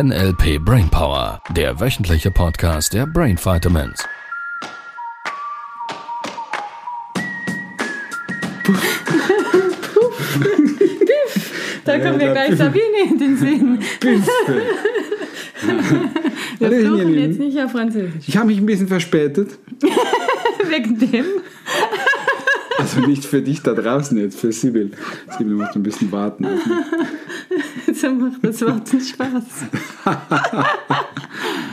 NLP Brainpower, der wöchentliche Podcast der Brain Vitamins. Da kommt mir gleich Sabine in den Sinn. Wir fluchen Lieben. jetzt nicht auf Französisch. Ich habe mich ein bisschen verspätet. Wegen dem. Also nicht für dich da draußen jetzt, für Sibyl. Sibyl muss ein bisschen warten. So macht das Wort einen Spaß.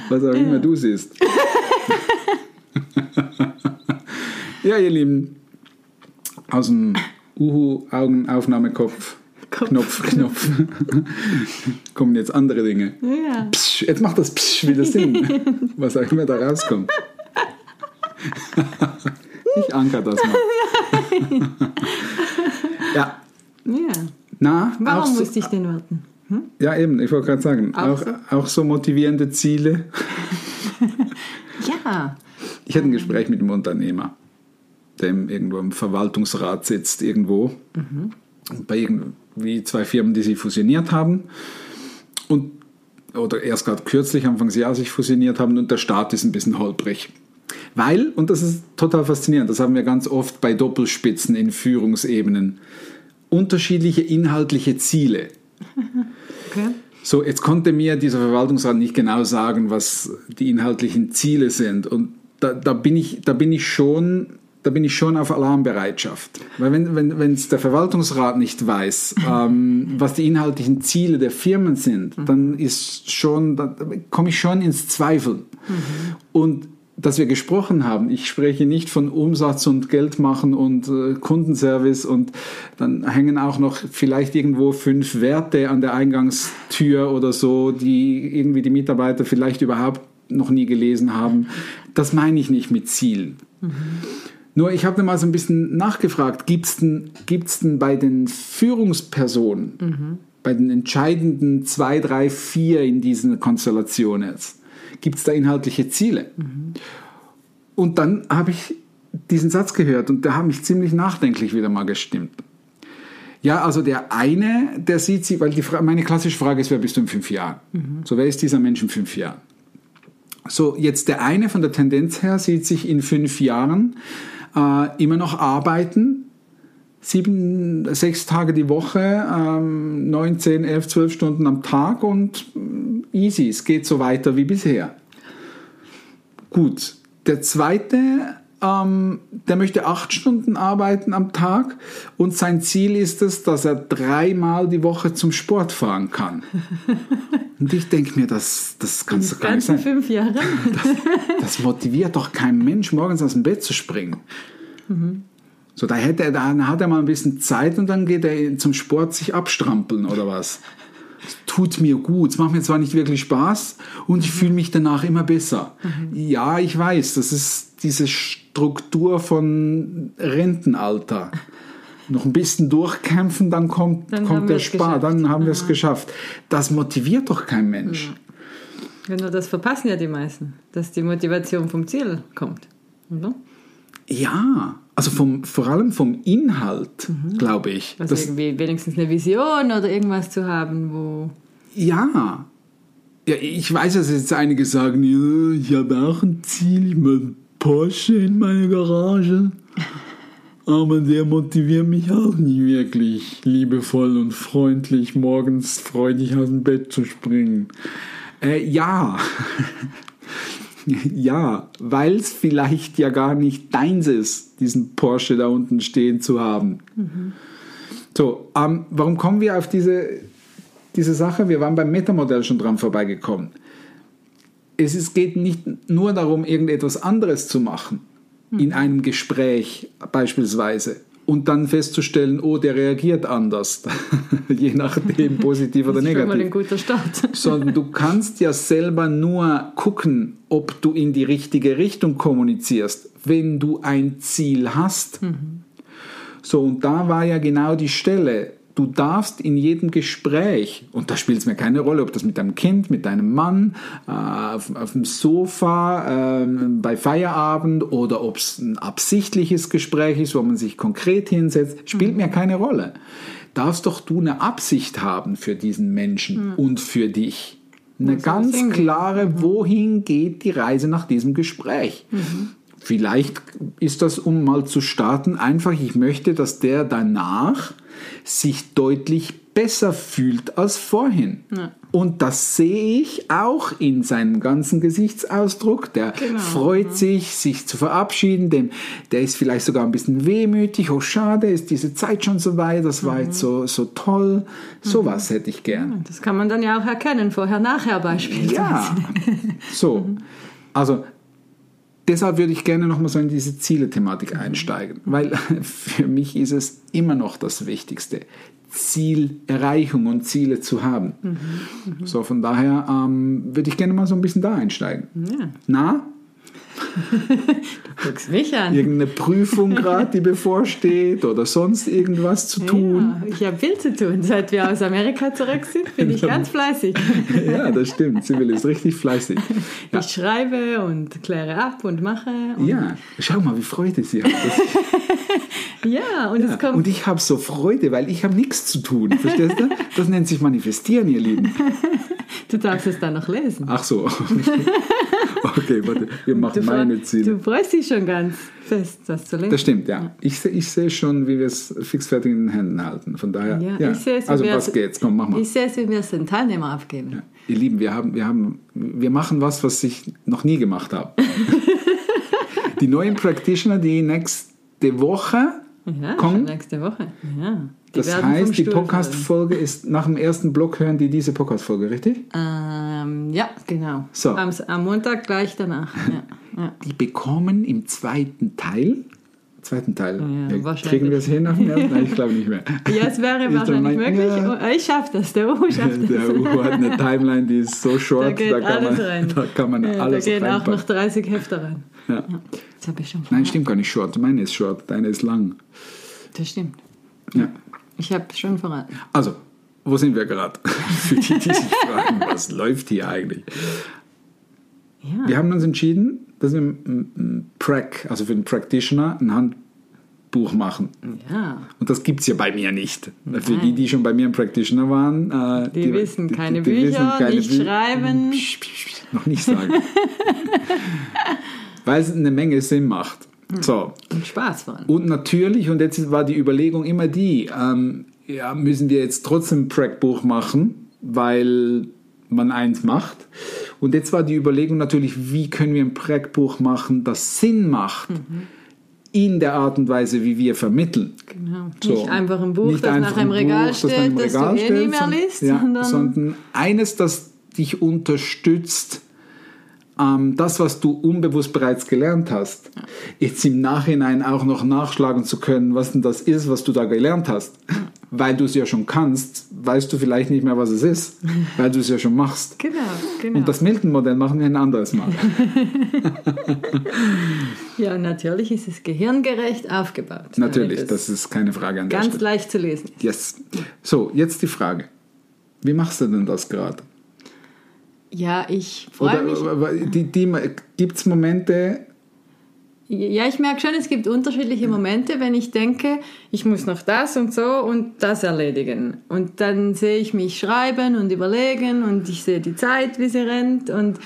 Was auch immer du siehst. ja, ihr Lieben. Aus dem Uhu-Augenaufnahmekopf. Kopf. Knopf, Knopf. Kommen jetzt andere Dinge. Ja. Psch, jetzt macht das Psch wieder Sinn. Was auch immer da rauskommt. Ich anker das mal. ja. ja. Na, Warum so, musste ich den warten? Ja, eben, ich wollte gerade sagen, Auch auch, auch so motivierende Ziele. Ja. Ich hatte ein Gespräch mit einem Unternehmer, der irgendwo im Verwaltungsrat sitzt, irgendwo. Bei irgendwie zwei Firmen, die sie fusioniert haben. Und, oder erst gerade kürzlich, Anfang des Jahres, sich fusioniert haben. Und der Start ist ein bisschen holprig. Weil, und das ist total faszinierend, das haben wir ganz oft bei Doppelspitzen in Führungsebenen, unterschiedliche inhaltliche Ziele. Okay. So, jetzt konnte mir dieser Verwaltungsrat nicht genau sagen, was die inhaltlichen Ziele sind. Und da, da, bin, ich, da, bin, ich schon, da bin ich schon auf Alarmbereitschaft. Weil wenn wenn wenn, es der Verwaltungsrat nicht weiß, ähm, was die inhaltlichen Ziele der Firmen sind, dann ist schon, komme ich schon ins Zweifeln. Und dass wir gesprochen haben, ich spreche nicht von Umsatz und Geld machen und äh, Kundenservice und dann hängen auch noch vielleicht irgendwo fünf Werte an der Eingangstür oder so, die irgendwie die Mitarbeiter vielleicht überhaupt noch nie gelesen haben. Das meine ich nicht mit Zielen. Nur ich habe mal so ein bisschen nachgefragt, gibt es denn, gibt's denn bei den Führungspersonen, bei den entscheidenden zwei, drei, vier in diesen Konstellationen jetzt, gibt es da inhaltliche Ziele? Und dann habe ich diesen Satz gehört und der hat mich ziemlich nachdenklich wieder mal gestimmt. Ja, also der eine, der sieht sie, weil die Fra meine klassische Frage ist, wer bist du in fünf Jahren? So, wer ist dieser Mensch in fünf Jahren? So, jetzt der eine von der Tendenz her sieht sich in fünf Jahren äh, immer noch arbeiten, sieben, sechs Tage die Woche, ähm, neun, zehn, elf, zwölf Stunden am Tag und mm, easy, es geht so weiter wie bisher. Gut, der zweite, ähm, der möchte acht Stunden arbeiten am Tag und sein Ziel ist es, dass er dreimal die Woche zum Sport fahren kann. Und ich denke mir, das, das kannst du gar nicht sein. fünf Jahre. Das motiviert doch keinen Mensch, morgens aus dem Bett zu springen. So, da, hätte er, da hat er mal ein bisschen Zeit und dann geht er zum Sport sich abstrampeln oder was. Tut mir gut, es macht mir zwar nicht wirklich Spaß und ich fühle mich danach immer besser. Ja, ich weiß, das ist diese Struktur von Rentenalter. Noch ein bisschen durchkämpfen, dann kommt, Dann kommt der Spar, geschafft. dann haben wir es geschafft. Das motiviert doch kein Mensch. Genau, das verpassen ja die meisten, dass die Motivation vom Ziel kommt. Oder? Ja, also vom, vor allem vom Inhalt, glaube ich. Also irgendwie wenigstens eine Vision oder irgendwas zu haben, wo. ja. ja, ich weiß, dass jetzt einige sagen, ja, ich habe auch ein Ziel, ich möchte einen Porsche in meiner Garage. Aber der motiviert mich auch nicht wirklich liebevoll und freundlich, morgens freudig aus dem Bett zu springen. Äh, ja. ja, weil es vielleicht ja gar nicht deins ist, diesen Porsche da unten stehen zu haben. So, ähm, warum kommen wir auf diese, diese Sache? Wir waren beim Metamodell schon dran vorbeigekommen. Es ist, geht nicht nur darum, irgendetwas anderes zu machen, in einem Gespräch beispielsweise, und dann festzustellen, oh, der reagiert anders, je nachdem, positiv oder Das ist schon mal ein negativ guter Start. sondern du kannst ja selber nur gucken, ob du in die richtige Richtung kommunizierst, wenn du ein Ziel hast. So, und da war ja genau die Stelle. Du darfst in jedem Gespräch, und da spielt es mir keine Rolle, ob das mit deinem Kind, mit deinem Mann, äh, auf, auf dem Sofa, ähm, bei Feierabend oder ob es ein absichtliches Gespräch ist, wo man sich konkret hinsetzt, spielt mir keine Rolle. Darfst doch du eine Absicht haben für diesen Menschen und für dich. Eine ganz klare, wohin geht die Reise nach diesem Gespräch. Vielleicht ist das, um mal zu starten, einfach, ich möchte, dass der danach sich deutlich besser fühlt als vorhin. Und das sehe ich auch in seinem ganzen Gesichtsausdruck. Der Genau. freut sich, sich zu verabschieden. Dem, der ist vielleicht sogar ein bisschen wehmütig. Oh, schade, ist diese Zeit schon so weit. Das war jetzt so, so toll. Sowas hätte ich gern. Das kann man dann ja auch erkennen, vorher-nachher beispielsweise. Ja, so. Also deshalb würde ich gerne nochmal so in diese Ziele-Thematik einsteigen, weil für mich ist es immer noch das Wichtigste, Zielerreichung und Ziele zu haben. So, von daher ähm, würde ich gerne mal so ein bisschen da einsteigen. Ja. Na, Du guckst mich an. irgendeine Prüfung gerade, die bevorsteht oder sonst irgendwas zu tun? Ja, ich habe viel zu tun. Seit wir aus Amerika zurück sind, bin ich ganz fleißig. Ja, das stimmt. Sibyl ist richtig fleißig. Ja. Ich schreibe und kläre ab und mache. Und Ja, schau mal, wie Freude sie hat. Ja, und Ja, es kommt. und ich habe so Freude, weil ich habe nichts zu tun. Verstehst du? Das nennt sich manifestieren, ihr Lieben. du darfst es dann noch lesen. Ach so. Okay, warte, wir machen du, meine Ziele. du freust dich schon ganz fest, das zu lesen. Das stimmt, ja. Ich, seh- ich sehe schon, wie wir es fixfertig in den Händen halten. Von daher, Ja, ja. ich sehe es, also wir was geht's? Komm, mach mal. Ich sehe es, wie wir es den Teilnehmer abgeben. Ihr Lieben, wir, haben, wir, haben, wir machen was, was ich noch nie gemacht habe. die neuen Practitioner, die nächste Woche Ja, schon kommen, nächste Woche. Ja. Die das heißt, die. Podcast-Folge ist nach dem ersten Block hören die diese Podcast-Folge, richtig? Ähm, ja, genau. So. Am, am Montag gleich danach. Ja, ja. Die bekommen im zweiten Teil, zweiten Teil, Ja, äh, wahrscheinlich. kriegen wir es hin? Nein, ich glaube nicht mehr. ja, es wäre wahrscheinlich mein- möglich. Ja. Oh, Ich schaffe das, der Uhu schafft das. Der Uhu hat eine Timeline, die ist so short, Da da kann, man, rein. da kann man ja, alles Da gehen auch reinpacken. noch 30 Hefte rein. Ja. Ja. Das habe ich schon Nein, stimmt gar nicht short. Meine ist short, deine ist lang. Das stimmt. Ja. Ich habe schon verraten. Also, wo sind wir gerade? Für die, die sich fragen, was läuft hier eigentlich? Ja. Wir haben uns entschieden, dass wir ein ein Prac, also für den Practitioner, ein Handbuch machen. ja. Und das gibt es ja bei mir nicht. Für die, die schon bei mir im Practitioner waren, äh, Die, wissen keine die Bücher, wissen keine nicht Bü- schreiben. Psch, psch, psch, noch nicht sagen. Weil es eine Menge Sinn macht. So. Und Spaß allem. Und natürlich, und jetzt war die Überlegung immer die, ähm, ja, müssen wir jetzt trotzdem ein Prac-Buch machen, weil man eins macht. Und jetzt war die Überlegung natürlich, wie können wir ein Prac-Buch machen, das Sinn macht in der Art und Weise, wie wir vermitteln. Genau. So. Nicht einfach ein Buch, Nicht das nach einem ein Regal Buch, das steht, einem das Regal du eh nie steht, mehr liest, ja, sondern sondern eines, das dich unterstützt, ähm, das, was du unbewusst bereits gelernt hast, jetzt im Nachhinein auch noch nachschlagen zu können, was denn das ist, was du da gelernt hast. Weil du es ja schon kannst, weißt du vielleicht nicht mehr, was es ist, weil du es ja schon machst. Genau, genau. Und das Milton-Modell machen wir ein anderes Mal. ja, natürlich ist es gehirngerecht aufgebaut. Natürlich, das ist keine Frage an der ganz leicht zu lesen. Yes. So, jetzt die Frage. Wie machst du denn das gerade? Ja, ich freue mich. Gibt es Momente, Ja, ich merke schon, es gibt unterschiedliche Momente, wenn ich denke, ich muss noch das und so und das erledigen. Und dann sehe ich mich schreiben und überlegen und ich sehe die Zeit, wie sie rennt und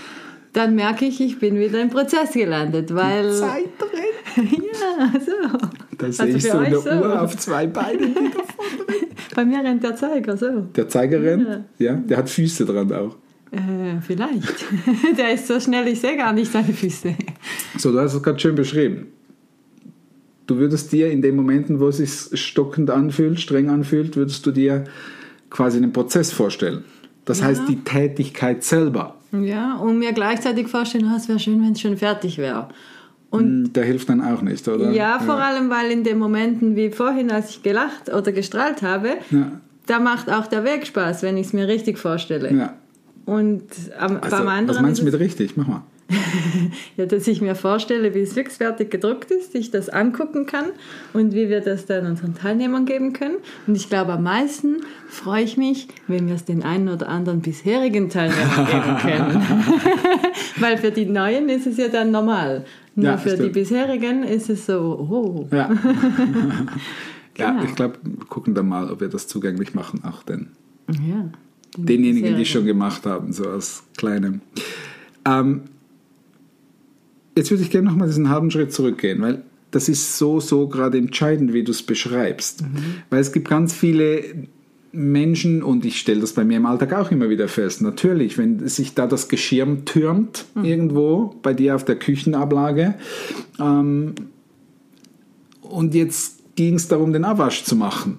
dann merke ich, ich bin wieder im Prozess gelandet, weil... Zeit drin? ja, so. Da Also sehe ich für so eine so. Uhr auf zwei Beinen. die da- Bei mir rennt der Zeiger so. Der Zeiger rennt, ja, der hat Füße dran auch. Äh, vielleicht. der ist so schnell, ich sehe gar nicht seine Füße. So, du hast es gerade schön beschrieben. Du würdest dir in den Momenten, wo es sich stockend anfühlt, streng anfühlt, würdest du dir quasi einen Prozess vorstellen. Das heißt, die Tätigkeit selber, Ja, und mir gleichzeitig vorstellen, oh, es wäre schön, wenn es schon fertig wäre. Und mh, der hilft dann auch nicht, oder? Ja, vor allem, weil in den Momenten wie vorhin, als ich gelacht oder gestrahlt habe, Ja. da macht auch der Weg Spaß, wenn ich es mir richtig vorstelle. Ja. Und am, Also, beim anderen was meinst du mit richtig? Mach mal. ja, dass ich mir vorstelle, wie es fixfertig gedruckt ist, ich das angucken kann und wie wir das dann unseren Teilnehmern geben können. Und ich glaube, am meisten freue ich mich, wenn wir es den einen oder anderen bisherigen Teilnehmern geben können. weil für die Neuen ist es ja dann normal. Nur Ja, für die stimmt. bisherigen ist es so, oh, Ja. ja, Genau. ich glaube, wir gucken dann mal, ob wir das zugänglich machen, auch denn. ja. Denjenigen, Sehr die es schon gemacht haben, so als kleine. Ähm, jetzt würde ich gerne nochmal diesen halben Schritt zurückgehen, weil das ist so, so gerade entscheidend, wie du es beschreibst. Weil es gibt ganz viele Menschen, und ich stelle das bei mir im Alltag auch immer wieder fest, natürlich, wenn sich da das Geschirr türmt irgendwo bei dir auf der Küchenablage ähm, und jetzt ging es darum, den Abwasch zu machen.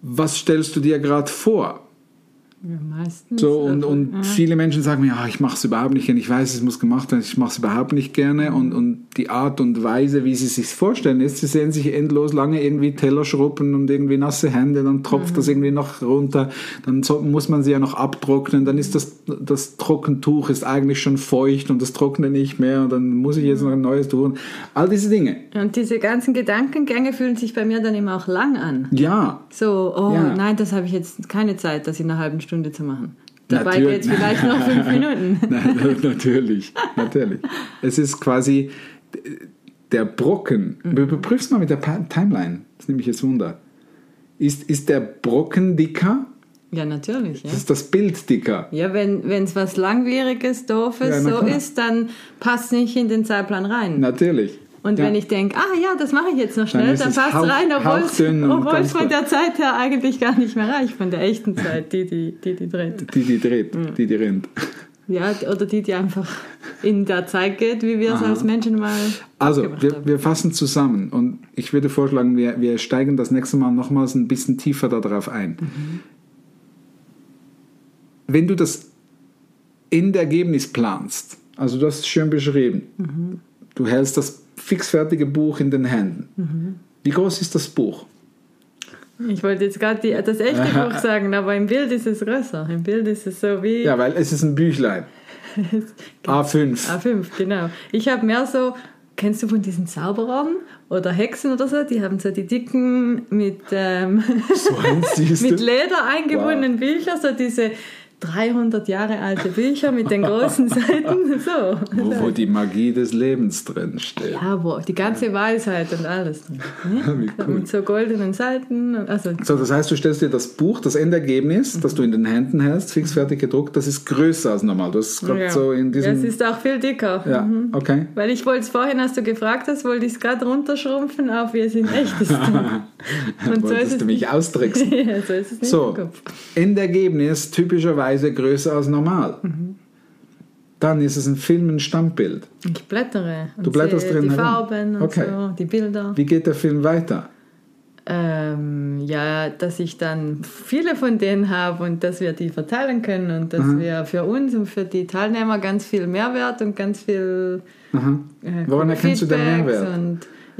Was stellst du dir gerade vor? Ja, meistens. So, und, und ja. viele Menschen sagen mir, ja, ich mache es überhaupt nicht gerne. Ich weiß, es muss gemacht werden, ich mache es überhaupt nicht gerne. Und, und die Art und Weise, wie sie sich vorstellen, ist, sie sehen sich endlos lange irgendwie Teller schruppen und irgendwie nasse Hände, dann tropft das irgendwie noch runter, dann muss man sie ja noch abtrocknen, dann ist das, das Trockentuch ist eigentlich schon feucht und das trocknet nicht mehr und dann muss ich jetzt noch ein neues tun. All diese Dinge. Und diese ganzen Gedankengänge fühlen sich bei mir dann immer auch lang an. Ja, So, oh Ja. nein, das habe ich jetzt keine Zeit, das in einer halben Stunde zu machen. Dabei geht es vielleicht noch fünf Minuten. Nein, natürlich, natürlich. Es ist quasi der Brocken. Überprüf's mal mit der Timeline. Das nehme ich jetzt Wunder. Ist, ist der Brocken dicker? Ja, natürlich. Ja, Ist das Bild dicker? ja wenn es was Langwieriges, Doofes Ja, so ist, dann passt nicht in den Zeitplan rein. Natürlich. Und Ja. wenn ich denke, ah ja, das mache ich jetzt noch schnell, dann es passt hauch- rein, obwohl es von der Zeit her eigentlich gar nicht mehr reicht, von der echten Zeit, die die, die, die dreht. Die, die dreht, die, die rennt. Ja, oder die, die einfach in der Zeit geht, wie wir es als Menschen mal Also, wir, wir fassen zusammen und ich würde vorschlagen, wir, wir steigen das nächste Mal nochmals ein bisschen tiefer darauf ein. Wenn du das Endergebnis planst, also du hast es schön beschrieben, du hältst das fixfertige Buch in den Händen. Wie groß ist das Buch? Ich wollte jetzt gerade das echte Buch sagen, aber im Bild ist es größer. Im Bild ist es so wie Ja, weil es ist ein Büchlein. A5. A5, genau. Ich habe mehr so, kennst du von diesen Zauberern oder Hexen oder so? Die haben so die dicken mit, ähm, So mit. Leder eingebundenen Bücher, so diese 300 Jahre alte Bücher mit den großen Seiten. So. Wo, wo die Magie des Lebens drin steht. Ja, wo die ganze Weisheit und alles drin. Wie cool. Mit so goldenen Seiten. Also, So, das heißt, du stellst dir das Buch, das Endergebnis, das du in den Händen hältst, fixfertig gedruckt, das ist größer als normal. Gerade ja. so in diesem. ist auch viel dicker. Ja, Mhm. okay. Weil ich wollte es vorhin, als du gefragt hast, wollte ich es gerade runterschrumpfen auf, wie es in echt ist. Und so ist Wolltest es du mich austricksen? ja, so ist es nicht So, im Kopf. Endergebnis typischerweise größer als normal. Mhm. Dann ist es ein Film, ein Standbild. Ich blättere. Du blätterst drin Die herum. Farben und Okay. so, die Bilder. Wie geht der Film weiter? Ähm, ja, dass ich dann viele von denen habe und dass wir die verteilen können und dass wir für uns und für die Teilnehmer ganz viel Mehrwert und ganz viel Aha. äh, Woran erkennst du den Mehrwert?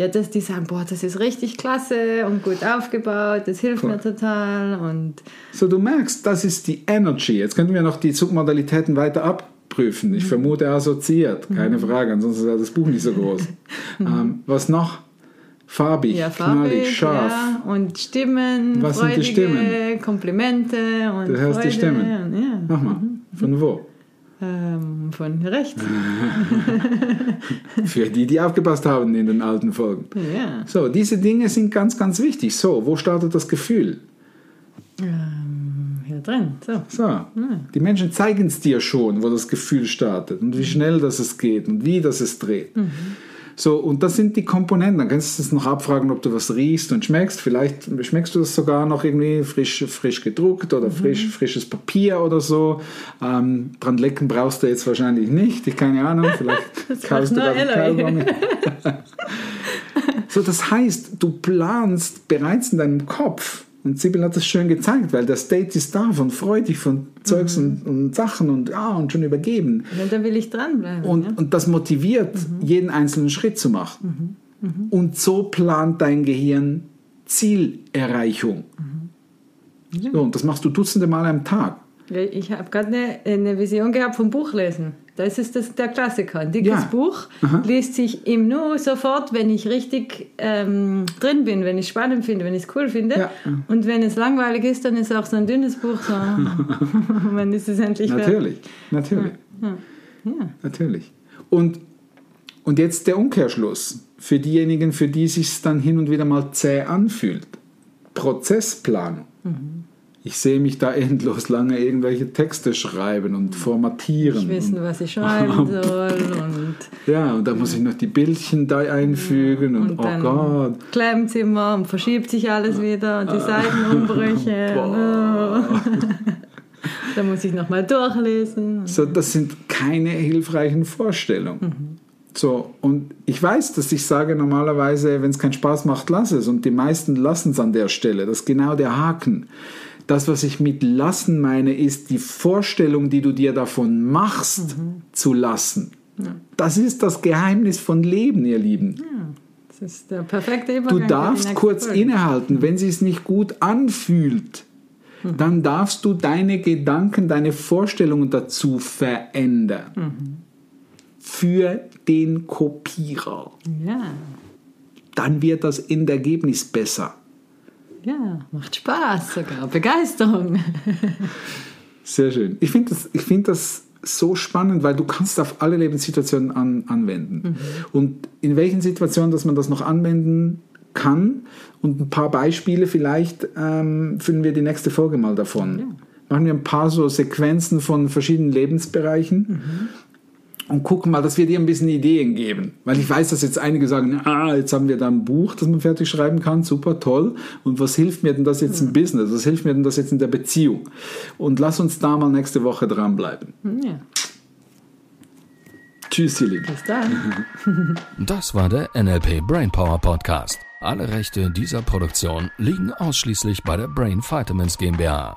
Ja, dass die sagen, boah, das ist richtig klasse und gut aufgebaut, das hilft Cool. mir total und So, du merkst, das ist die Energy. Jetzt könnten wir noch die Submodalitäten weiter abprüfen. Mhm. Ich vermute assoziiert, keine Frage, ansonsten wäre das Buch nicht so groß. ähm, was noch? Farbig, ja, knallig, farbig, scharf. ja, und Stimmen, Was sind die freudige Stimmen? Komplimente und Du hörst die Freude Stimmen. Und, ja, Mach mal, von wo? Ähm, von rechts. Für die, die aufgepasst haben in den alten Folgen. ja. So, diese Dinge sind ganz, ganz wichtig. So, wo startet das Gefühl? Ähm, hier drin. So. So, die Menschen zeigen es dir schon, wo das Gefühl startet und wie schnell das es geht und wie das es dreht. So, und das sind die Komponenten. Dann kannst du es noch abfragen, ob du was riechst und schmeckst. Vielleicht schmeckst du das sogar noch irgendwie frisch, frisch gedruckt oder frisch, frisches Papier oder so. Ähm, dran lecken brauchst du jetzt wahrscheinlich nicht. Ich keine Ahnung. Vielleicht kaufst du. Kaugummi. So, das heißt, du planst bereits in deinem Kopf. Und Sibyl hat das schön gezeigt, weil der State ist da von freudig, von Zeugs und, und Sachen und ja, und schon übergeben. Ja, da will ich dranbleiben. Und, ja. und das motiviert, jeden einzelnen Schritt zu machen. Und so plant dein Gehirn Zielerreichung. So, und das machst du dutzende Male am Tag. Ja, Ich habe gerade eine, eine Vision gehabt vom Buchlesen. Das ist das, der Klassiker. Ein dickes Ja. Buch liest sich im Nu sofort, wenn ich richtig ähm, drin bin, wenn ich es spannend finde, wenn ich es cool finde. Ja. Und wenn es langweilig ist, dann ist auch so ein dünnes Buch so. Wann ist es endlich? Natürlich, natürlich. Natürlich. Und, und jetzt der Umkehrschluss. Für diejenigen, für die es sich dann hin und wieder mal zäh anfühlt. Prozessplanung. Ich sehe mich da endlos lange irgendwelche Texte schreiben und formatieren. Ich wissen, und, was ich schreiben soll und ja, und da muss ich noch die Bildchen da einfügen und, und oh dann Gott. klemmt immer und verschiebt sich alles wieder und die Seitenumbrüche. Boah. da muss ich nochmal durchlesen. So, das sind keine hilfreichen Vorstellungen. So, und ich weiß, dass ich sage normalerweise, wenn es keinen Spaß macht, lass es. Und die meisten lassen es an der Stelle. Das ist genau der Haken. Das, was ich mit lassen meine, ist die Vorstellung, die du dir davon machst, zu lassen. Das ist das Geheimnis von Leben, ihr Lieben. Das ist der perfekte Du Übergang. die darfst kurz Folge. innehalten, wenn es nicht gut anfühlt. Dann darfst du deine Gedanken, deine Vorstellungen dazu verändern. Für den Kopierer. Ja, Dann wird das Endergebnis besser. Ja, macht Spaß sogar. Begeisterung. Sehr schön. Ich finde das, ich find das so spannend, weil du kannst auf alle Lebenssituationen an, anwenden. Und in welchen Situationen, dass man das noch anwenden kann und ein paar Beispiele vielleicht ähm, füllen wir die nächste Folge mal davon. Machen wir ein paar so Sequenzen von verschiedenen Lebensbereichen und gucken mal, dass wir dir ein bisschen Ideen geben. Weil ich weiß, dass jetzt einige sagen, ah, jetzt haben wir da ein Buch, das man fertig schreiben kann, super toll. Und was hilft mir denn das jetzt im Business? Was hilft mir denn das jetzt in der Beziehung? Und lass uns da mal nächste Woche dranbleiben. ja, Tschüss, ihr Lieben. bis dann. Das war der NLP Brainpower Podcast. Alle Rechte dieser Produktion liegen ausschließlich bei der Brain Vitamins GmbH.